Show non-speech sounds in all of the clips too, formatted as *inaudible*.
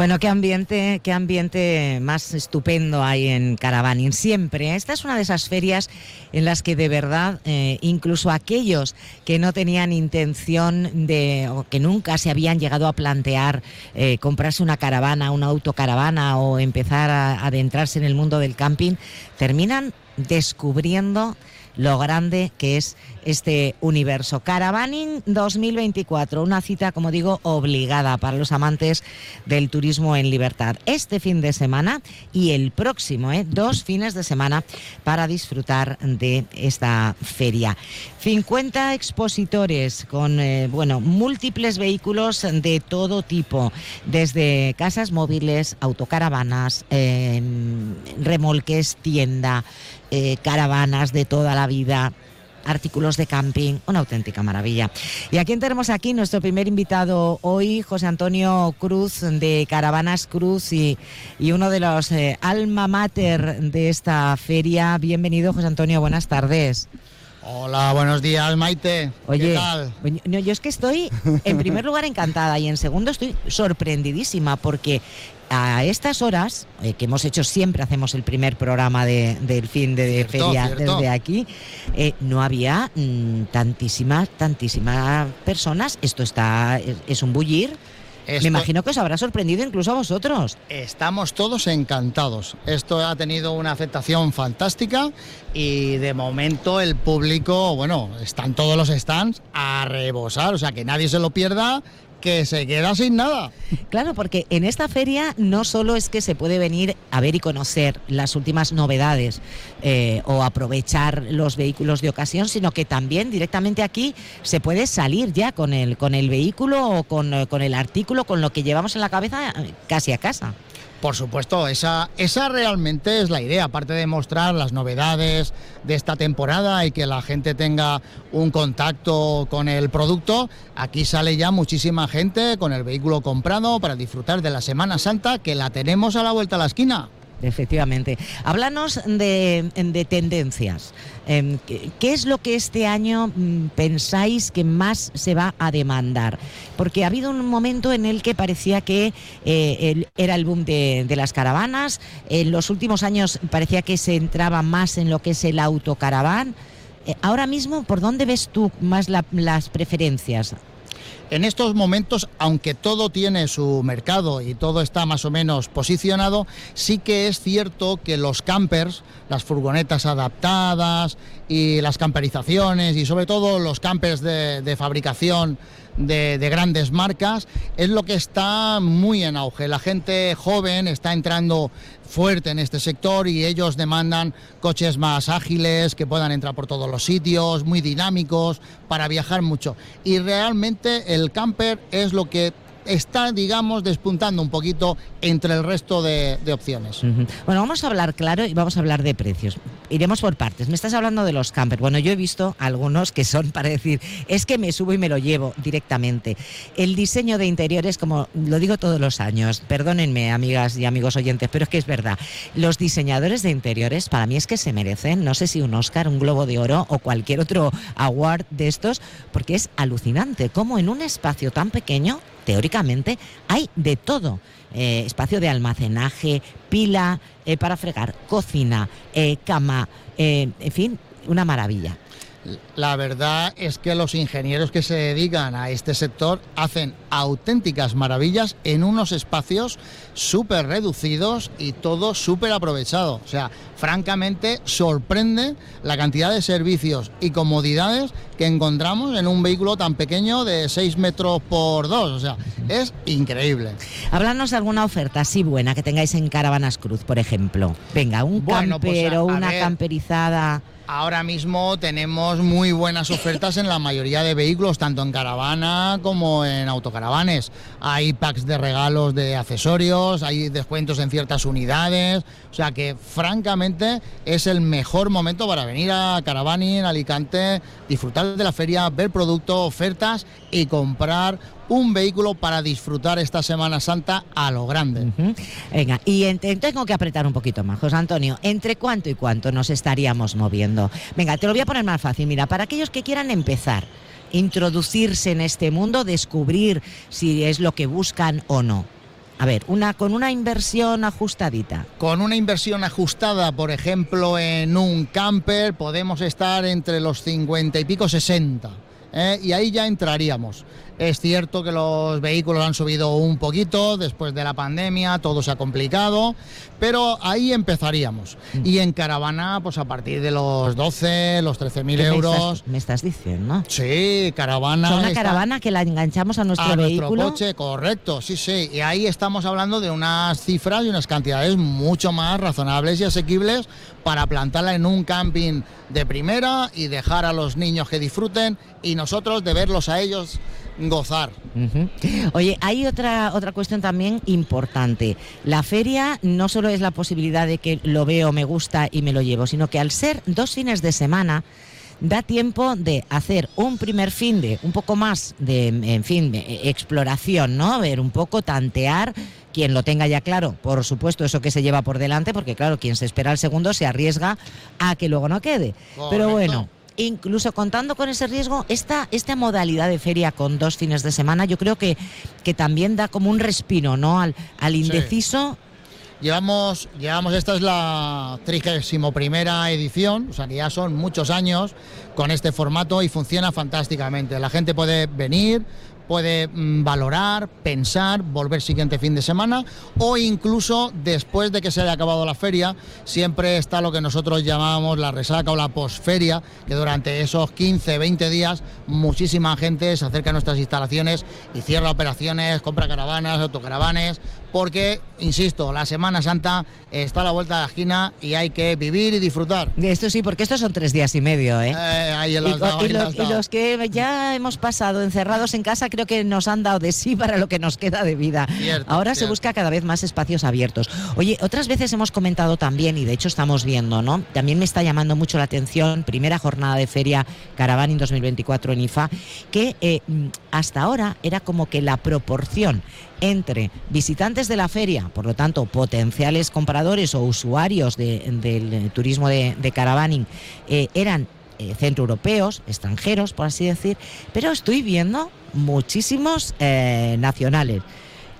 Bueno, qué ambiente, qué ambiente más estupendo hay en Caravaning siempre. Esta es una de esas ferias en las que de verdad, eh, incluso aquellos que no tenían intención de, o que nunca se habían llegado a plantear eh, comprarse una caravana, una autocaravana o empezar a adentrarse en el mundo del camping, terminan descubriendo lo grande que es este universo. Caravaning 2024, una cita, como digo, obligada para los amantes del turismo en libertad. Este fin de semana y el próximo, ¿eh? dos fines de semana para disfrutar de esta feria. 50 expositores con, eh, bueno, múltiples vehículos de todo tipo, desde casas móviles, autocaravanas, eh, remolques, tienda, eh, caravanas de toda la vida artículos de camping, una auténtica maravilla. Y a quién tenemos aquí nuestro primer invitado hoy, José Antonio Cruz de Caravanas Cruz y, y uno de los eh, alma mater de esta feria. Bienvenido, José Antonio, buenas tardes. Hola, buenos días, Maite. Oye, ¿Qué tal? No, yo es que estoy, en primer lugar, encantada y en segundo estoy sorprendidísima porque a estas horas, eh, que hemos hecho siempre, hacemos el primer programa de, del fin de, Cierto, feria cierto. desde aquí, eh, no había mm, tantísimas, tantísimas personas. Esto está, es, es un bullir. Esto- Me imagino que os habrá sorprendido incluso a vosotros. Estamos todos encantados. Esto ha tenido una aceptación fantástica y de momento el público, bueno, están todos los stands a rebosar, o sea que nadie se lo pierda, que se queda sin nada. Claro, porque en esta feria no solo es que se puede venir a ver y conocer las últimas novedades eh, o aprovechar los vehículos de ocasión, sino que también directamente aquí se puede salir ya con el, con el vehículo o con, eh, con el artículo, con lo que llevamos en la cabeza eh, casi a casa. Por supuesto, esa, esa realmente es la idea, aparte de mostrar las novedades de esta temporada y que la gente tenga un contacto con el producto, aquí sale ya muchísima gente con el vehículo comprado para disfrutar de la Semana Santa que la tenemos a la vuelta a la esquina. Efectivamente. Háblanos de, de tendencias. Em, ¿qué, es lo que este año mm, pensáis que más se va a demandar? Porque ha habido un momento en el que parecía que eh, era el boom de, de las caravanas. En los últimos años parecía que se entraba más en lo que es el autocaraván. Eh, ahora mismo, ¿por dónde ves tú más la- las preferencias? En estos momentos, aunque todo tiene su mercado y todo está más o menos posicionado, sí que es cierto que los campers, las furgonetas adaptadas y las camperizaciones y sobre todo los campers de, fabricación de grandes marcas es lo que está muy en auge. La gente joven está entrando fuerte en este sector y ellos demandan coches más ágiles, que puedan entrar por todos los sitios, muy dinámicos, para viajar mucho. Y realmente el camper es lo que está, digamos, despuntando un poquito entre el resto de, opciones. Bueno, vamos a hablar claro y vamos a hablar de precios. Iremos por partes. Me estás hablando de los campers. Bueno, yo he visto algunos que son para decir, es que me subo y me lo llevo directamente. El diseño de interiores, como lo digo todos los años, perdónenme, amigas y amigos oyentes, pero es que es verdad. Los diseñadores de interiores, para mí es que se merecen, no sé si un Oscar, un Globo de Oro o cualquier otro award de estos, porque es alucinante cómo en un espacio tan pequeño, teóricamente, hay de todo. Eh, espacio de almacenaje, pila eh, para fregar, cocina, eh, cama, en fin, una maravilla. La verdad es que los ingenieros que se dedican a este sector hacen auténticas maravillas en unos espacios súper reducidos y todo súper aprovechado. O sea, francamente sorprende la cantidad de servicios y comodidades que encontramos en un vehículo tan pequeño de 6 metros por 2. O sea, es increíble. Háblanos de alguna oferta así buena que tengáis en Caravanas Cruz, por ejemplo. Venga, un Bueno, pues, camper a- o a una ver. camperizada. Ahora mismo tenemos muy buenas ofertas en la mayoría de vehículos, tanto en caravana como en autocaravanes. Hay packs de regalos de accesorios, hay descuentos en ciertas unidades, o sea que francamente es el mejor momento para venir a Caravani en Alicante, disfrutar de la feria, ver productos, ofertas y comprar un vehículo para disfrutar esta Semana Santa a lo grande. Venga, y tengo que apretar un poquito más, José Antonio. ¿Entre cuánto y cuánto nos estaríamos moviendo? Venga, te lo voy a poner más fácil. Mira, para aquellos que quieran empezar, introducirse en este mundo, descubrir si es lo que buscan o no. A ver, una, con una inversión ajustadita. Con una inversión ajustada, por ejemplo, en un camper, podemos estar entre los 50 y pico 60. ¿Eh? Y ahí ya entraríamos. Es cierto que los vehículos han subido un poquito después de la pandemia, todo se ha complicado, pero ahí empezaríamos. Mm. Y en caravana, pues a partir de los 12, los 13.000 euros. Me estás, diciendo? Sí, caravana. una caravana que la enganchamos a nuestro vehículo. Nuestro coche, correcto, sí, sí. Y ahí estamos hablando de unas cifras y unas cantidades mucho más razonables y asequibles para plantarla en un camping de primera y dejar a los niños que disfruten y nosotros de verlos a ellos gozar. Oye, hay otra, otra cuestión también importante. La feria no solo es la posibilidad de que lo veo, me gusta y me lo llevo, sino que al ser dos fines de semana, da tiempo de hacer un primer fin de un poco más de, en fin, de exploración, ¿no? Ver un poco, tantear, quien lo tenga ya claro, por supuesto, eso que se lleva por delante, porque claro, quien se espera al segundo se arriesga a que luego no quede. Pero bueno incluso contando con ese riesgo, esta, esta modalidad de feria con dos fines de semana, yo creo que, que también da como un respiro ¿no? al, al indeciso. Llevamos, llevamos, esta es la 31 primera edición, o sea que ya son muchos años con este formato y funciona fantásticamente. La gente puede venir, puede mm, valorar, pensar, volver siguiente fin de semana o incluso después de que se haya acabado la feria, siempre está lo que nosotros llamamos la resaca o la posferia, que durante esos 15, 20 días muchísima gente se acerca a nuestras instalaciones y cierra operaciones, compra caravanas, autocaravanes, porque, insisto, la Semana Santa está a la vuelta de la esquina y hay que vivir y disfrutar. Esto sí, porque estos son tres días y medio, ¿eh? eh ahí y, los, que ya hemos pasado encerrados en casa creo que nos han dado de sí para lo que nos queda de vida. Ahora se busca cada vez más espacios abiertos. Oye, otras veces hemos comentado también, y de hecho estamos viendo, ¿no? También me está llamando mucho la atención, primera jornada de feria Caravaning 2024 en IFA, que eh, hasta ahora era como que la proporción entre visitantes de la feria, por lo tanto, potenciales compradores o usuarios del turismo de, caravaning, eh, eran eh, centroeuropeos, extranjeros, por así decir, pero estoy viendo muchísimos eh, nacionales.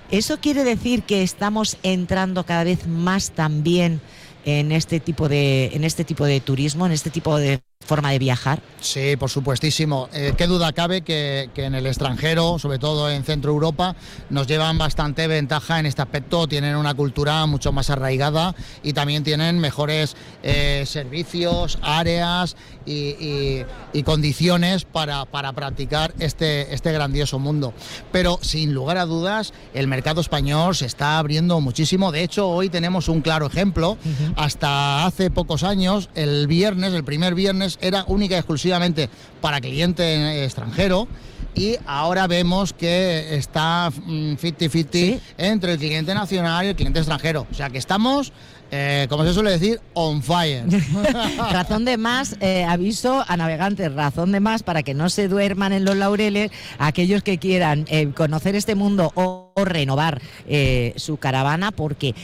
¿Eso quiere decir que estamos entrando cada vez más también en este tipo de, en este tipo de turismo, en este tipo de forma de viajar? Sí, por supuestísimo. Eh, qué duda cabe que, en el extranjero, sobre todo en Centro Europa, nos llevan bastante ventaja en este aspecto. Tienen una cultura mucho más arraigada y también tienen mejores eh, servicios, áreas y, condiciones para, para, practicar este, este grandioso mundo. Pero sin lugar a dudas, el mercado español se está abriendo muchísimo. De hecho, hoy tenemos un claro ejemplo. Hasta hace pocos años, el viernes, el primer viernes, era única y exclusivamente para cliente extranjero y ahora vemos que está 50-50 mm, entre el cliente nacional y el cliente extranjero. O sea que estamos eh, como se suele decir, on fire. *laughs* razón de más, eh, aviso a navegantes, razón de más para que no se duerman en los laureles aquellos que quieran eh, conocer este mundo o, renovar su caravana, porque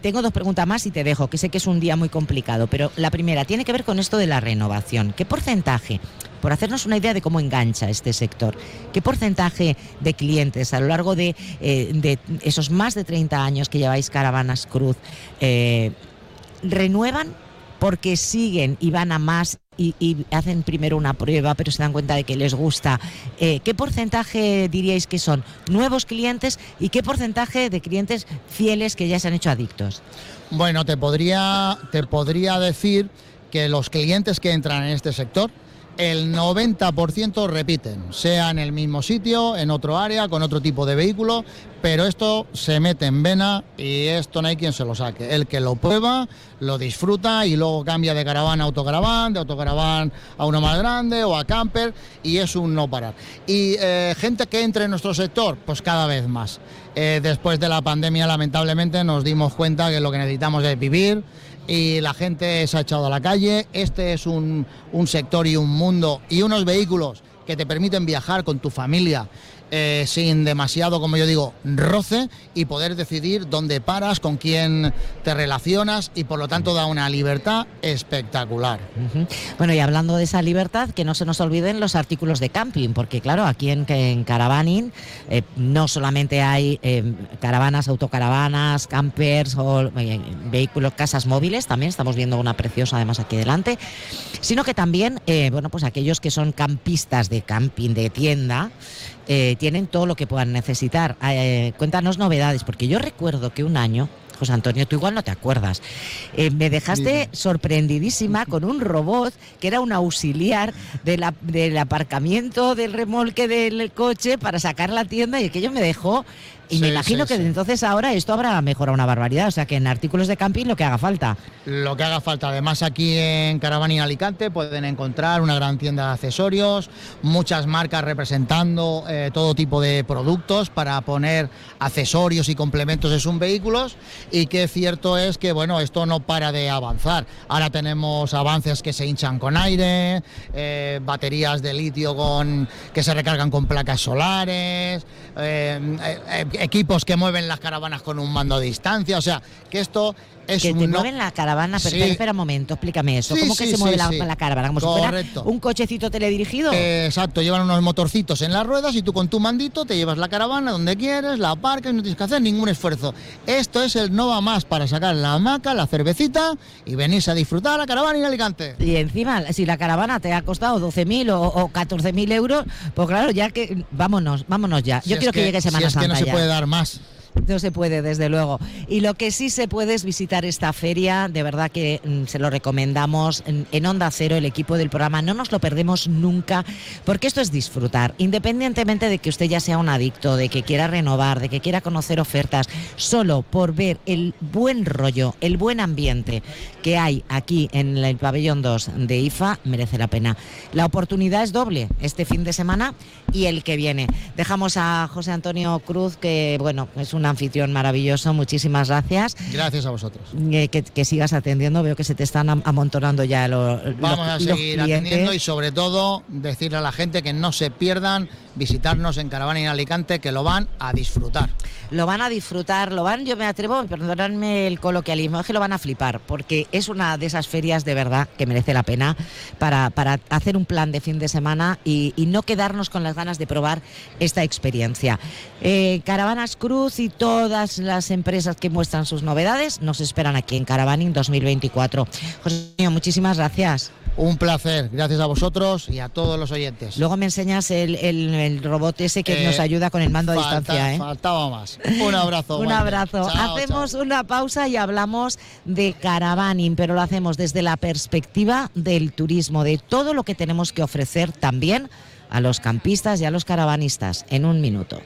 tengo dos preguntas más y te dejo, que sé que es un día muy complicado, pero la primera tiene que ver con esto de la renovación. ¿Qué porcentaje? Por hacernos una idea de cómo engancha este sector. ¿Qué porcentaje de clientes a lo largo de, esos más de 30 años que lleváis Caravanas Cruz renuevan porque siguen y van a más y, hacen primero una prueba, pero se dan cuenta de que les gusta. Eh, ¿Qué porcentaje diríais que son nuevos clientes y qué porcentaje de clientes fieles que ya se han hecho adictos? Bueno, te podría, te podría decir que los clientes que entran en este sector, el 90% repiten, sea en el mismo sitio, en otro área, con otro tipo de vehículo, pero esto se mete en vena y esto no hay quien se lo saque. El que lo prueba, lo disfruta y luego cambia de caravana a autocaraván, de autocaraván a uno más grande o a camper y es un no parar. Y eh, gente que entre en nuestro sector, pues cada vez más. Eh, después de la pandemia, lamentablemente, nos dimos cuenta que lo que necesitamos es vivir y la gente se ha echado a la calle. Este es un, sector y un mundo y unos vehículos que te permiten viajar con tu familia eh, sin demasiado, como yo digo, roce y poder decidir dónde paras, con quién te relacionas y por lo tanto da una libertad espectacular. Bueno, y hablando de esa libertad, que no se nos olviden los artículos de camping, porque claro, aquí en, en Caravaning eh, no solamente hay eh, caravanas, autocaravanas, campers o vehículos, casas móviles, también estamos viendo una preciosa además aquí delante, sino que también, bueno, pues aquellos que son campistas de camping, de tienda, eh, tienen todo lo que puedan necesitar. Eh, cuéntanos novedades, porque yo recuerdo que un año, José Antonio, tú igual no te acuerdas, eh, me dejaste sorprendidísima con un robot que era un auxiliar del aparcamiento del remolque del coche para sacar la tienda y aquello me dejó y me imagino que entonces ahora esto habrá mejorado una barbaridad, o sea que en artículos de camping lo que haga falta. Lo que haga falta. Además aquí en Caravana Alicante pueden encontrar una gran tienda de accesorios, muchas marcas representando eh, todo tipo de productos para poner accesorios y complementos de sus vehículos y que cierto es que bueno, esto no para de avanzar. Ahora tenemos avances que se hinchan con aire, eh, baterías de litio con, que se recargan con placas solares, eh, equipos que mueven las caravanas con un mando a distancia, o sea, que esto es que un te mueven la caravana, pero espera un momento, explícame eso. ¿Cómo que se mueve la, caravana? ¿Como Correcto. un cochecito teledirigido? exacto, llevan unos motorcitos en las ruedas y tú con tu mandito te llevas la caravana donde quieres, la aparcas y no tienes que hacer ningún esfuerzo. Esto es el Nova Más para sacar la hamaca, la cervecita y venirse a disfrutar la caravana en Alicante. Y encima, si la caravana te ha costado 12.000 o, o 14.000 euros, pues claro, ya que vámonos, vámonos ya. Yo quiero que, llegue Semana si es que no se puede dar más. No se puede, desde luego. Y lo que sí se puede es visitar esta feria, de verdad que mm, se lo recomendamos en, Onda Cero, el equipo del programa, no nos lo perdemos nunca, porque esto es disfrutar, independientemente de que usted ya sea un adicto, de que quiera renovar, de que quiera conocer ofertas, solo por ver el buen rollo, el buen ambiente que hay aquí en el pabellón 2 de IFA, merece la pena. La oportunidad es doble este fin de semana y el que viene. Dejamos a José Antonio Cruz, que bueno, es un anfitrión maravilloso. Muchísimas gracias. Gracias a vosotros. Eh, que, sigas atendiendo. Veo que se te están amontonando ya los. Vamos a seguir atendiendo y sobre todo decirle a la gente que no se pierdan visitarnos en Caravana en Alicante, que lo van a disfrutar. Lo van a disfrutar, lo van, yo me atrevo, perdonadme el coloquialismo, es que lo van a flipar, porque es una de esas ferias de verdad que merece la pena para, para hacer un plan de fin de semana y, no quedarnos con las ganas de probar esta experiencia. Eh, Caravanas Cruz y todas las empresas que muestran sus novedades nos esperan aquí en Caravaning 2024. José, muchísimas gracias. Un placer, gracias a vosotros y a todos los oyentes. Luego me enseñas el, robot ese que nos eh, ayuda con el mando a distancia. ¿eh? Faltaba más. *laughs* Un abrazo. Un abrazo. hacemos una pausa y hablamos de caravaning, pero lo hacemos desde la perspectiva del turismo, de todo lo que tenemos que ofrecer también a los campistas y a los caravanistas. En un minuto.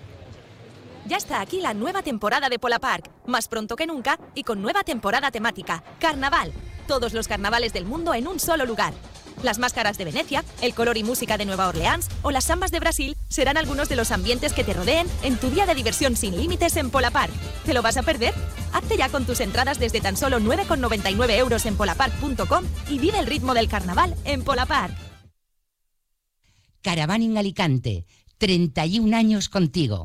Ya está aquí la nueva temporada de Pola Park, más pronto que nunca y con nueva temporada temática, Carnaval todos los carnavales del mundo en un solo lugar. Las máscaras de Venecia, el color y música de Nueva Orleans o las sambas de Brasil serán algunos de los ambientes que te rodeen en tu día de diversión sin límites en Polapark. ¿Te lo vas a perder? Hazte ya con tus entradas desde tan solo 9,99 euros en polapark.com y vive el ritmo del carnaval en Polapark. Caravana en Alicante, 31 años contigo.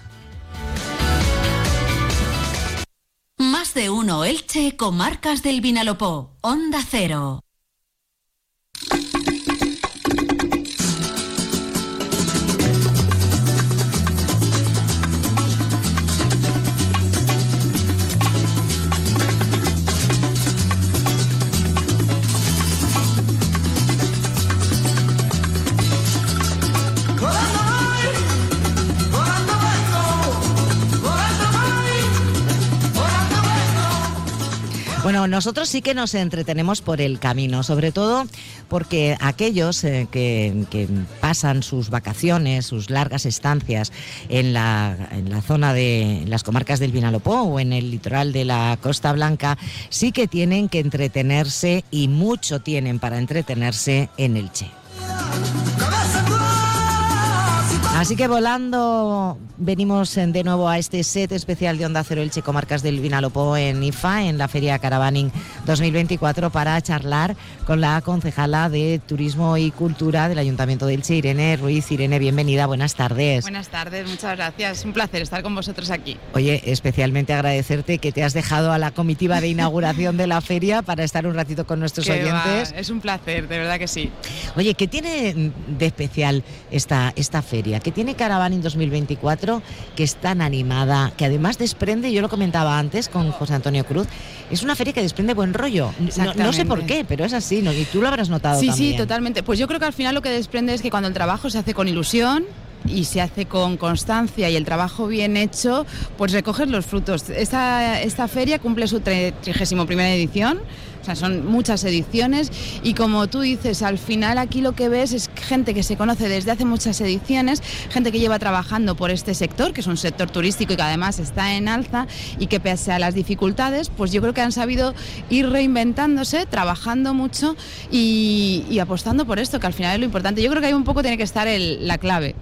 De uno Elche, comarcas del Vinalopó. Onda Cero. Nosotros sí que nos entretenemos por el camino, sobre todo porque aquellos eh, que, que, pasan sus vacaciones, sus largas estancias en la, en la zona de las comarcas del Vinalopó o en el litoral de la Costa Blanca, sí que tienen que entretenerse y mucho tienen para entretenerse en el Che. Así que volando venimos de nuevo a este set especial de Onda Cero Elche Comarcas del Vinalopó en IFA, en la Feria Caravaning 2024, para charlar con la concejala de Turismo y Cultura del Ayuntamiento de Elche, Irene Ruiz. Irene, bienvenida, buenas tardes. Buenas tardes, muchas gracias. Un placer estar con vosotros aquí. Oye, especialmente agradecerte que te has dejado a la comitiva de inauguración de la feria para estar un ratito con nuestros Qué oyentes. va, Es un placer, de verdad que sí. Oye, ¿qué tiene de especial esta, esta feria? ¿Qué tiene Caravaning 2024 que es tan animada, que además desprende, yo lo comentaba antes con José Antonio Cruz, es una feria que desprende buen rollo. No, no sé por qué, pero es así, ¿no? Y tú lo habrás notado Sí, también. sí, totalmente. Pues yo creo que al final lo que desprende es que cuando el trabajo se hace con ilusión y se hace con constancia y el trabajo bien hecho, pues recoges los frutos. Esta, esta feria cumple su 31 primera edición. O sea, son muchas ediciones y como tú dices, al final aquí lo que ves es gente que se conoce desde hace muchas ediciones, gente que lleva trabajando por este sector, que es un sector turístico y que además está en alza y que pese a las dificultades, pues yo creo que han sabido ir reinventándose, trabajando mucho y, y apostando por esto, que al final es lo importante. Yo creo que ahí un poco tiene que estar el- la clave.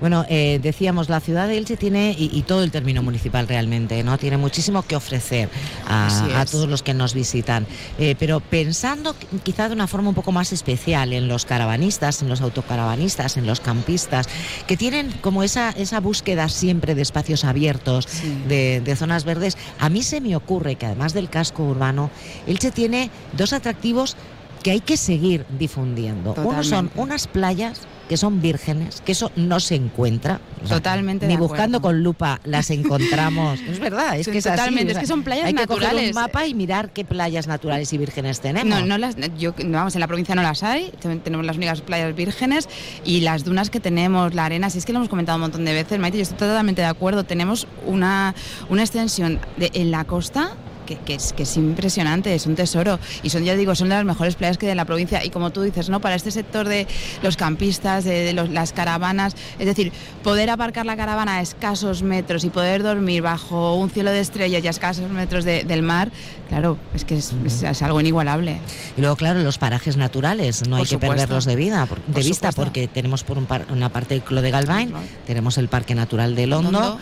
Bueno, eh, decíamos, la ciudad de Elche tiene, y, y todo el término municipal realmente, ¿no? Tiene muchísimo que ofrecer a, todos los que nos visitan. Eh, pero pensando qu- quizá de una forma un poco más especial en los caravanistas, en los autocaravanistas, en los campistas, que tienen como esa, esa búsqueda siempre de espacios abiertos, Sí. de, de zonas verdes, a mí se me ocurre que además del casco urbano, Elche tiene dos atractivos que hay que seguir difundiendo. Uno son unas playas que son vírgenes, que eso no se encuentra. O sea, Totalmente Ni de buscando con lupa las encontramos. *laughs* es verdad, es que es así, totalmente, o sea, es que son playas hay que coger naturales. un mapa y mirar qué playas naturales y vírgenes tenemos. No, no las, yo, no, vamos, en la provincia no las hay, ten- tenemos las únicas playas vírgenes y las dunas que tenemos, la arena, si es que lo hemos comentado un montón de veces, Maite, yo estoy totalmente de acuerdo, tenemos una, una extensión de- en la costa que, que es, que es impresionante, es un tesoro y son, ya digo, son de las mejores playas que hay en la provincia y como tú dices, ¿no? Para este sector de los campistas, de, de los- las caravanas, es decir, poder aparcar la caravana a escasos metros y poder dormir bajo un cielo de estrellas y a escasos metros de- del mar, claro, es que es- es- es algo inigualable. Y luego, claro, los parajes naturales, no Por hay que perderlos de, vida, por- de Por vista, supuesto. porque tenemos por un par- una parte el Clo de Galvain, tenemos el Parque Natural de Londo. Hondo.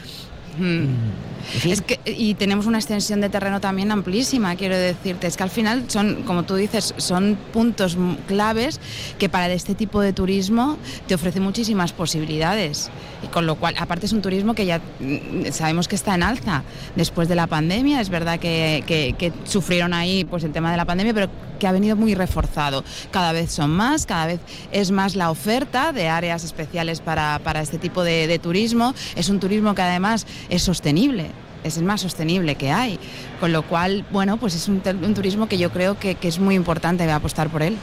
En fin. Es que, y tenemos una extensión de terreno también amplísima, quiero decirte. Es que al final son, como tú dices, son puntos claves que para este tipo de turismo te ofrece muchísimas posibilidades. Y con lo cual, aparte es un turismo que ya mm, sabemos que está en alza después de la pandemia. Es verdad que, que- que sufrieron ahí pues el tema de la pandemia, pero que ha venido muy reforzado. Cada vez son más, cada vez es más la oferta de áreas especiales para, para este tipo de, de turismo. Es un turismo que además es sostenible. Es el más sostenible que hay. Con lo cual, bueno, pues es un, turismo que yo creo que, que es muy importante apostar por él.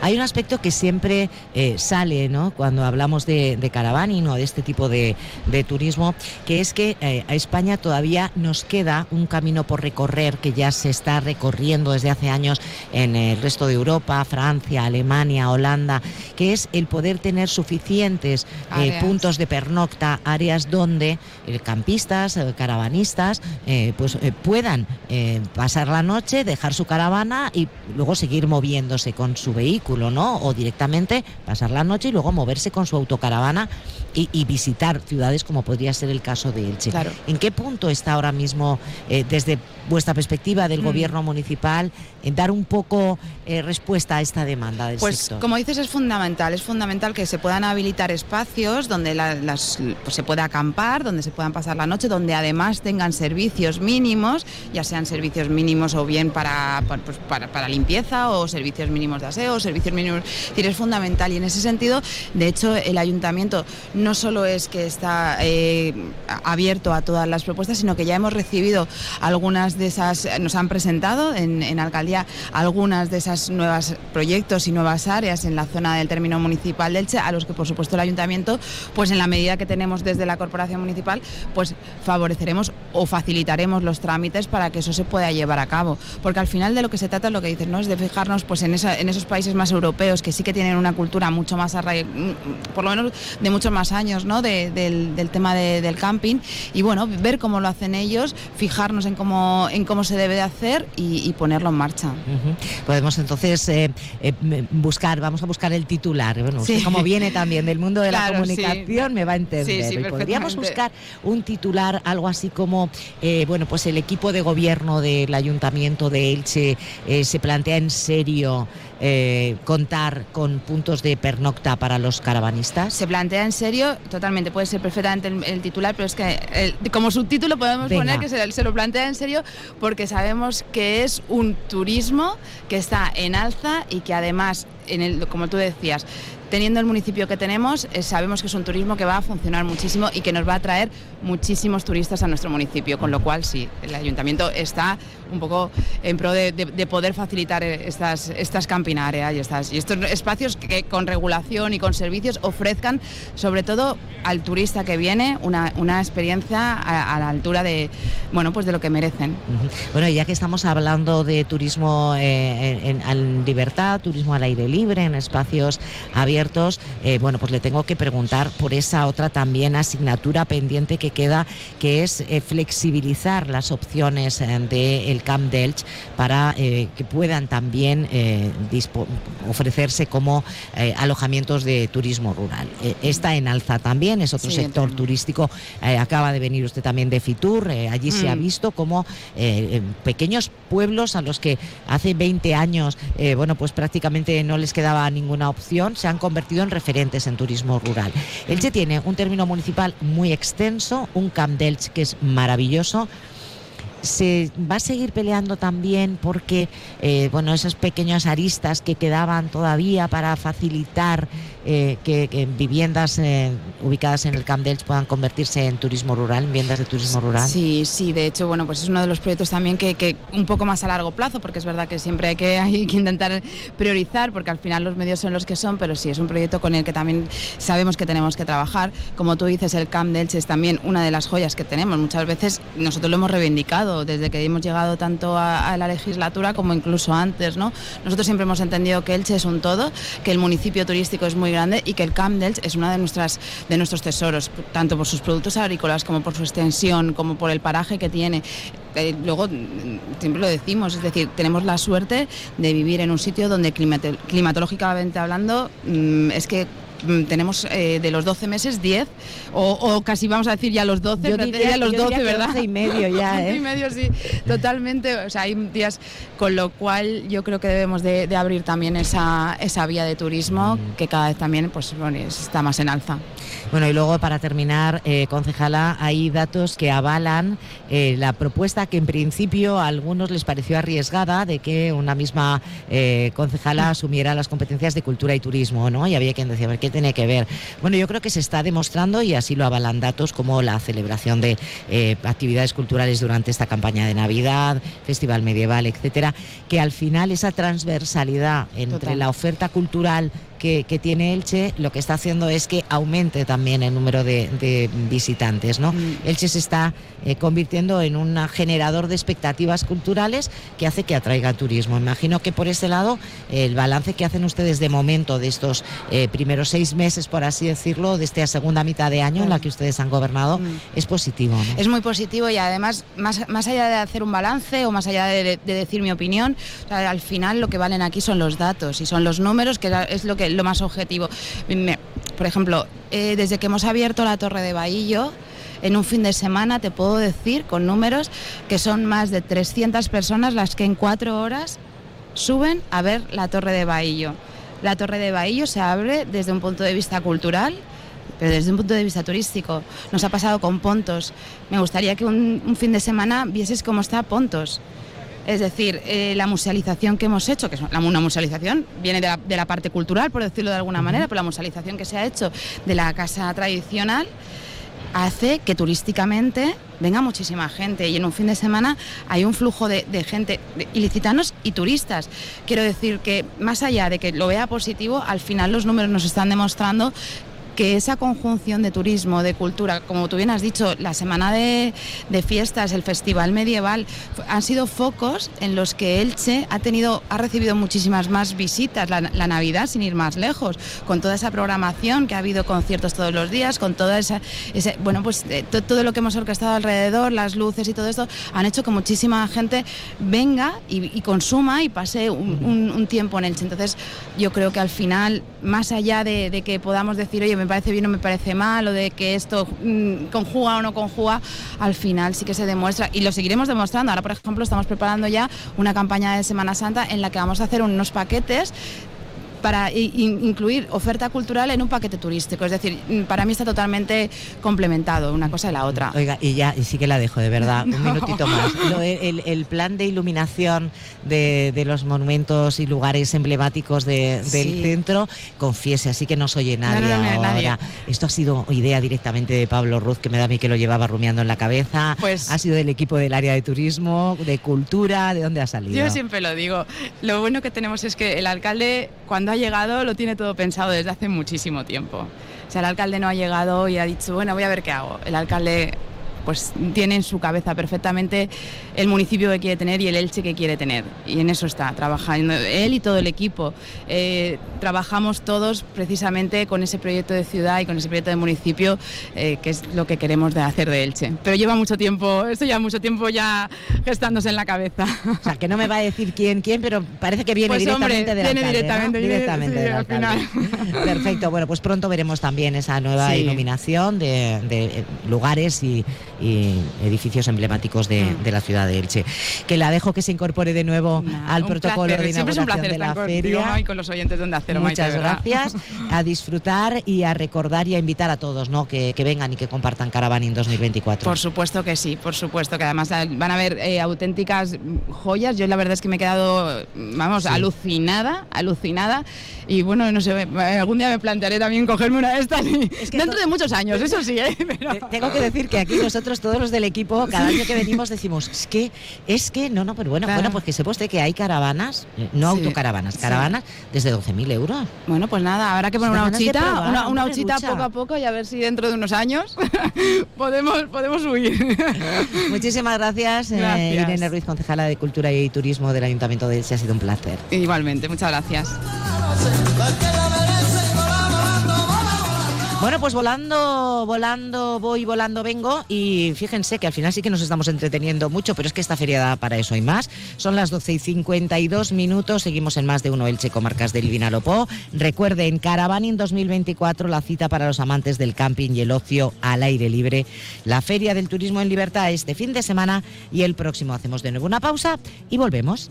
Hay un aspecto que siempre eh, sale ¿no? cuando hablamos de, de caravaning o de este tipo de, de turismo, que es que eh, a España todavía nos queda un camino por recorrer que ya se está recorriendo desde hace años en el resto de Europa, Francia, Alemania, Holanda, que es el poder tener suficientes eh, puntos de pernocta, áreas donde campistas, caravanistas, pues eh, eh, pasar la noche, dejar su caravana y luego seguir moviéndose con su vehículo, ¿no? O directamente pasar la noche y luego moverse con su autocaravana y, y visitar ciudades como podría ser el caso de Elche. Claro. ¿En qué punto está ahora mismo, eh, desde vuestra perspectiva del Mm. gobierno municipal, en dar un poco eh, respuesta a esta demanda del Pues sector? como dices es fundamental, es fundamental que se puedan habilitar espacios donde la- las, pues, se pueda acampar, donde se puedan pasar la noche, donde además tengan servicios mínimos, ya sean servicios mínimos o bien pues, para, para limpieza o servicios mínimos de aseo, servicios mínimos, es es fundamental. Y en ese sentido, de hecho, el ayuntamiento no solo es que está eh, abierto a todas las propuestas, sino que ya hemos recibido algunas de esas, nos han presentado en, alcaldía algunas de esas nuevas proyectos y nuevas áreas en la zona del término municipal de Elche, a los que por supuesto el ayuntamiento, pues en la medida que tenemos desde la corporación municipal, pues favoreceremos o facilitaremos los trámites que eso se pueda llevar a cabo. Porque al final de lo que se trata, lo que dices, ¿no? es de fijarnos pues, en, en esos países más europeos que sí que tienen una cultura mucho más arraigada, por lo menos de muchos más años, ¿no? del, tema del camping. Y bueno, ver cómo lo hacen ellos, fijarnos en cómo, en cómo se debe de hacer y, ponerlo en marcha. Podemos entonces eh, eh, buscar, vamos a buscar el titular. Bueno, como viene también del mundo de la comunicación, me va a entender. podríamos buscar un titular, algo así como eh, bueno, pues el equipo de gobierno del Ayuntamiento de Elche eh, se plantea en serio eh, contar con puntos de pernocta para los caravanistas? Se plantea en serio, totalmente, puede ser perfectamente el, titular, pero es que como subtítulo podemos poner que se, lo plantea en serio porque sabemos que es un turismo que está en alza y que además, en el, como tú decías, teniendo el municipio que tenemos, eh, sabemos que es un turismo que va a funcionar muchísimo y que nos va a traer muchísimos turistas a nuestro municipio, con lo cual sí, el ayuntamiento está un poco en pro de, poder facilitar eh, estas, estas campinarias y, estas, y estos espacios que con regulación y con servicios ofrezcan sobre todo al turista que viene una, experiencia a, la altura de, bueno, pues de lo que merecen. Bueno, ya que estamos hablando de turismo eh, en, libertad, turismo al aire libre, en espacios abiertos, eh, bueno, pues le tengo que preguntar por esa otra también asignatura pendiente que queda, que es flexibilizar las opciones de el Camp Delch para eh, que puedan también eh, ofrecerse como eh, alojamientos de turismo rural. está en alza también, es otro sector turístico. acaba de venir usted también de Fitur, allí se ha mm. visto como pequeños pueblos a los que hace 20 años, bueno, pues prácticamente no les quedaba ninguna opción, se han convertido en referentes en turismo rural. Elche tiene un término municipal muy extenso, un Camp Delch que es maravilloso, se va a seguir peleando también porque eh, bueno esas pequeñas aristas que quedaban todavía para facilitar eh, que, viviendas eh, ubicadas en el Camp Delch puedan convertirse en turismo rural, en viviendas de turismo rural. Sí, sí, de hecho, bueno, pues es uno de los proyectos también que, un poco más a largo plazo, porque es verdad que siempre hay que, *laughs* hay que intentar priorizar, porque al final los medios son los que son, pero sí, es un proyecto con el que también sabemos que tenemos que trabajar. Como tú dices, el Camp Delch es también una de las joyas que tenemos. Muchas veces nosotros lo hemos reivindicado desde que hemos llegado tanto a, a la legislatura como incluso antes, ¿no? Nosotros siempre hemos entendido que Elche es un todo, que el municipio turístico es muy y que el Camp Delch es uno de, nuestras, de nuestros tesoros, tanto por sus productos agrícolas como por su extensión, como por el paraje que tiene. Eh, luego, siempre lo decimos, es decir, tenemos la suerte de vivir en un sitio donde climatológicamente hablando mm, es que Mm, tenemos eh, de los 12 meses 10, o, casi vamos a decir ya los 12, yo diría, los 12, ¿verdad? 12 y medio ya, *laughs* ¿eh? y medio, sí, totalmente. O sea, hay días, con lo cual yo creo que debemos de, abrir también esa, esa vía de turismo mm. que cada vez también pues, bueno, está más en alza. Bueno, y luego para terminar, eh, concejala, hay datos que avalan eh, la propuesta que en principio a algunos les pareció arriesgada de que una misma eh, concejala asumiera las competencias de cultura y turismo, ¿no? Y había quien decía, a ver, ¿qué tiene que ver? Bueno, yo creo que se está demostrando y así lo avalan datos como la celebración de actividades culturales durante esta campaña de Navidad, Festival Medieval, etcétera, que al final esa transversalidad entre la oferta cultural que, tiene Elche lo que está haciendo es que aumente también el número de, visitantes. ¿no? Mm. Elche se está eh, convirtiendo en un generador de expectativas culturales que hace que atraiga turismo. Imagino que por ese lado el balance que hacen ustedes de momento de estos eh, primeros seis meses, por así decirlo, de esta segunda mitad de año en la que ustedes han gobernado, mm. es positivo. Es muy positivo y además, más, más allá de hacer un balance o más allá de, decir mi opinión, al final lo que valen aquí son los datos y son los números, que es lo que lo más objetivo. por ejemplo, eh, desde que hemos abierto la Torre de Bahillo, en un fin de semana te puedo decir con números que son más de 300 personas las que en cuatro horas suben a ver la Torre de Bahillo. La Torre de Bahillo se abre desde un punto de vista cultural, pero desde un punto de vista turístico. Nos ha pasado con Pontos. Me gustaría que un, un fin de semana vieses cómo está Pontos. Es decir, eh, la musealización que hemos hecho, que es una musealización, viene de la, parte cultural, por decirlo de alguna manera, pero la musealización que se ha hecho de la casa tradicional hace que turísticamente venga muchísima gente y en un fin de semana hay un flujo de, gente, ilicitanos y turistas. Quiero decir que más allá de que lo vea positivo, al final los números nos están demostrando que esa conjunción de turismo, de cultura, como tú bien has dicho, la semana de, fiestas, el festival medieval, han sido focos en los que Elche ha tenido, ha recibido muchísimas más visitas, la, Navidad sin ir más lejos, con toda esa programación que ha habido conciertos todos los días, con toda esa, ese, bueno, pues eh, todo lo que hemos orquestado alrededor, las luces y todo esto, han hecho que muchísima gente venga y, consuma y pase un, tiempo en Elche. Entonces, yo creo que al final, más allá de, de que podamos decir, oye, me parece bien o me parece mal, o de que esto mm, conjuga o no conjuga, al final sí que se demuestra y lo seguiremos demostrando. Ahora, por ejemplo, estamos preparando ya una campaña de Semana Santa en la que vamos a hacer unos paquetes para incluir oferta cultural en un paquete turístico. Es decir, mm, para mí está totalmente complementado una cosa y la otra. Oiga, y ya, y sí que la dejo, de verdad, *laughs* un minutito más. el, plan de iluminación de, los monumentos y lugares emblemáticos del centro, confiese, así que no soy oye nadie ahora. Esto ha sido idea directamente de Pablo Ruz, que me da a mí que lo llevaba rumiando en la cabeza. Pues, ha sido del equipo del área de turismo, de cultura, ¿de dónde ha salido? Yo siempre lo digo. Lo bueno que tenemos es que el alcalde, cuando ha llegado lo tiene todo pensado desde hace muchísimo tiempo. O sea, el alcalde no ha llegado y ha dicho, bueno, voy a ver qué hago. El alcalde pues tiene en su cabeza perfectamente el municipio que quiere tener y el Elche que quiere tener. Y en eso está trabajando él y todo el equipo. Eh, trabajamos todos precisamente con ese proyecto de ciudad y con ese proyecto de municipio, eh, que es lo que queremos de hacer de Elche. Pero lleva mucho tiempo, esto lleva mucho tiempo ya gestándose en la cabeza. O sea, que no me va a decir quién, quién, pero parece que viene pues directamente hombre, viene directamente, directamente al final. Perfecto, bueno, pues pronto veremos también esa nueva iluminación de, de lugares y, y edificios emblemáticos mm. de, la ciudad de Elche. Que la dejo que se incorpore de nuevo al protocolo de inauguración de la feria. Y con los oyentes de Hacer, Muchas gracias. A disfrutar y a recordar y a invitar a todos ¿no? que, vengan y que compartan Caravana en 2024. Por supuesto que sí, por supuesto que además van a ver eh, auténticas joyas. Yo la verdad es que me he quedado, vamos, alucinada, alucinada. Y bueno, no sé, algún día me plantearé también cogerme una de estas dentro de muchos años, eso sí, ¿eh? *laughs* Tengo que decir que aquí nosotros *laughs* todos los del equipo, cada año que venimos decimos, es que, es que, no, no, pero bueno, bueno, pues que se poste que hay caravanas, no autocaravanas, caravanas desde 12.000 euros. Bueno, pues nada, habrá que poner una huchita, una, una huchita poco a poco y a ver si dentro de unos años *laughs* podemos, podemos huir. *laughs* Muchísimas gracias, eh, gracias. Irene Ruiz, concejala de Cultura y Turismo del Ayuntamiento de Elche, ha sido un placer. Igualmente, muchas gracias. Bueno, pues volando, volando, voy, volando, vengo y fíjense que al final sí que nos estamos entreteniendo mucho, pero es que esta feria da para eso y más. Son las 12 y 52 minutos, seguimos en más de uno Elche, comarcas del Vinalopó. Recuerden, Caravaning 2024, la cita para los amantes del camping y el ocio al aire libre. La Feria del Turismo en Libertad este fin de semana y el próximo hacemos de nuevo una pausa y volvemos.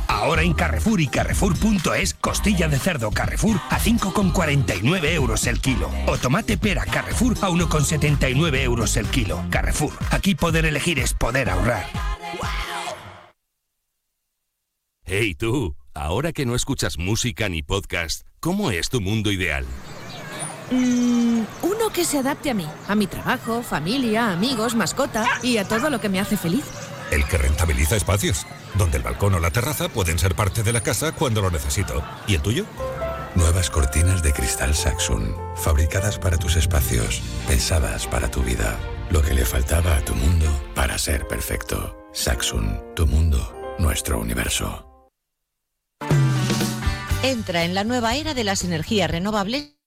Ahora en Carrefour y Carrefour.es, costilla de cerdo Carrefour a 5,49 euros el kilo. O tomate pera Carrefour a 1,79 euros el kilo. Carrefour, aquí poder elegir es poder ahorrar. Hey tú, ahora que no escuchas música ni podcast, ¿cómo es tu mundo ideal? Mm, uno que se adapte a mí, a mi trabajo, familia, amigos, mascota y a todo lo que me hace feliz. El que rentabiliza espacios donde el balcón o la terraza pueden ser parte de la casa cuando lo necesito. ¿Y el tuyo? Nuevas cortinas de cristal Saxon, fabricadas para tus espacios, pensadas para tu vida. Lo que le faltaba a tu mundo para ser perfecto. Saxon, tu mundo, nuestro universo. Entra en la nueva era de las energías renovables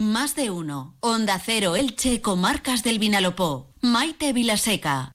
Más de uno. Onda Cero Elche, Comarcas del Vinalopó. Maite Vilaseca.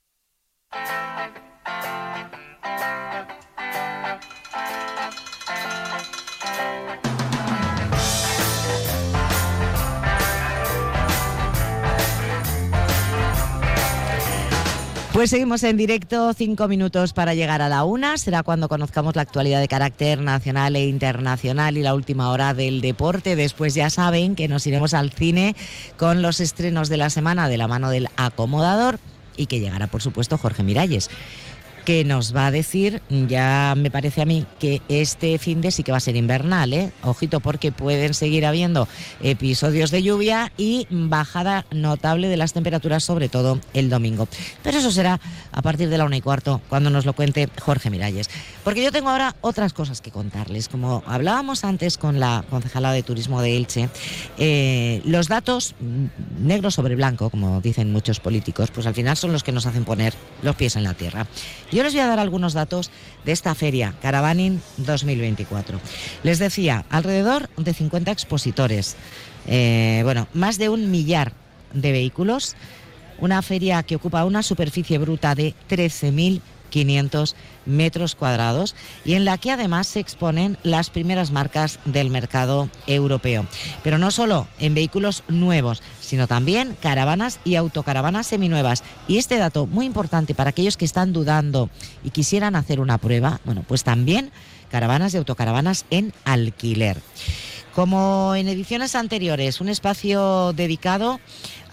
Pues seguimos en directo, cinco minutos para llegar a la una. Será cuando conozcamos la actualidad de carácter nacional e internacional y la última hora del deporte. Después ya saben que nos iremos al cine con los estrenos de la semana de la mano del acomodador y que llegará, por supuesto, Jorge Miralles que nos va a decir, ya me parece a mí, que este fin de sí que va a ser invernal, ¿eh? Ojito, porque pueden seguir habiendo episodios de lluvia y bajada notable de las temperaturas, sobre todo el domingo. Pero eso será a partir de la una y cuarto, cuando nos lo cuente Jorge Miralles. Porque yo tengo ahora otras cosas que contarles. Como hablábamos antes con la concejala de turismo de Elche, eh, los datos mm, negro sobre blanco, como dicen muchos políticos, pues al final son los que nos hacen poner los pies en la tierra. Yo les voy a dar algunos datos de esta feria, Caravaning 2024. Les decía, alrededor de 50 expositores, eh, bueno, más de un millar de vehículos, una feria que ocupa una superficie bruta de 13.000 500 metros cuadrados y en la que además se exponen las primeras marcas del mercado europeo. Pero no solo en vehículos nuevos, sino también caravanas y autocaravanas seminuevas. Y este dato muy importante para aquellos que están dudando y quisieran hacer una prueba, bueno, pues también caravanas y autocaravanas en alquiler. Como en ediciones anteriores, un espacio dedicado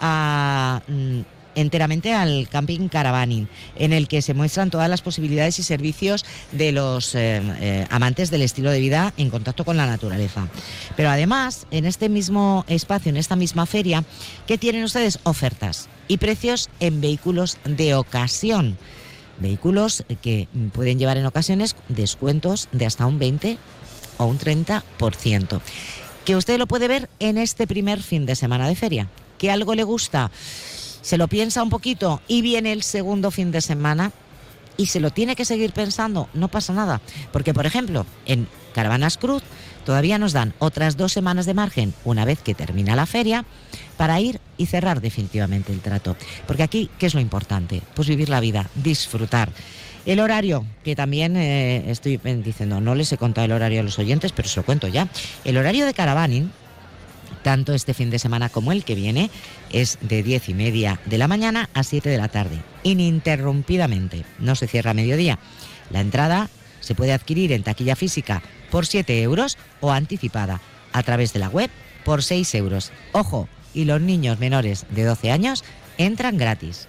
a mm, enteramente al camping caravaning, en el que se muestran todas las posibilidades y servicios de los eh, eh, amantes del estilo de vida en contacto con la naturaleza. Pero además, en este mismo espacio, en esta misma feria, ¿qué tienen ustedes? Ofertas y precios en vehículos de ocasión. Vehículos que pueden llevar en ocasiones descuentos de hasta un 20 o un 30%. Que usted lo puede ver en este primer fin de semana de feria. ¿Que algo le gusta? Se lo piensa un poquito y viene el segundo fin de semana y se lo tiene que seguir pensando, no pasa nada. Porque, por ejemplo, en Caravanas Cruz todavía nos dan otras dos semanas de margen una vez que termina la feria para ir y cerrar definitivamente el trato. Porque aquí, ¿qué es lo importante? Pues vivir la vida, disfrutar. El horario, que también eh, estoy diciendo, no les he contado el horario a los oyentes, pero se lo cuento ya. El horario de Caravaning tanto este fin de semana como el que viene, es de 10 y media de la mañana a 7 de la tarde, ininterrumpidamente, no se cierra a mediodía. La entrada se puede adquirir en taquilla física por 7 euros o anticipada a través de la web por 6 euros. Ojo, y los niños menores de 12 años entran gratis.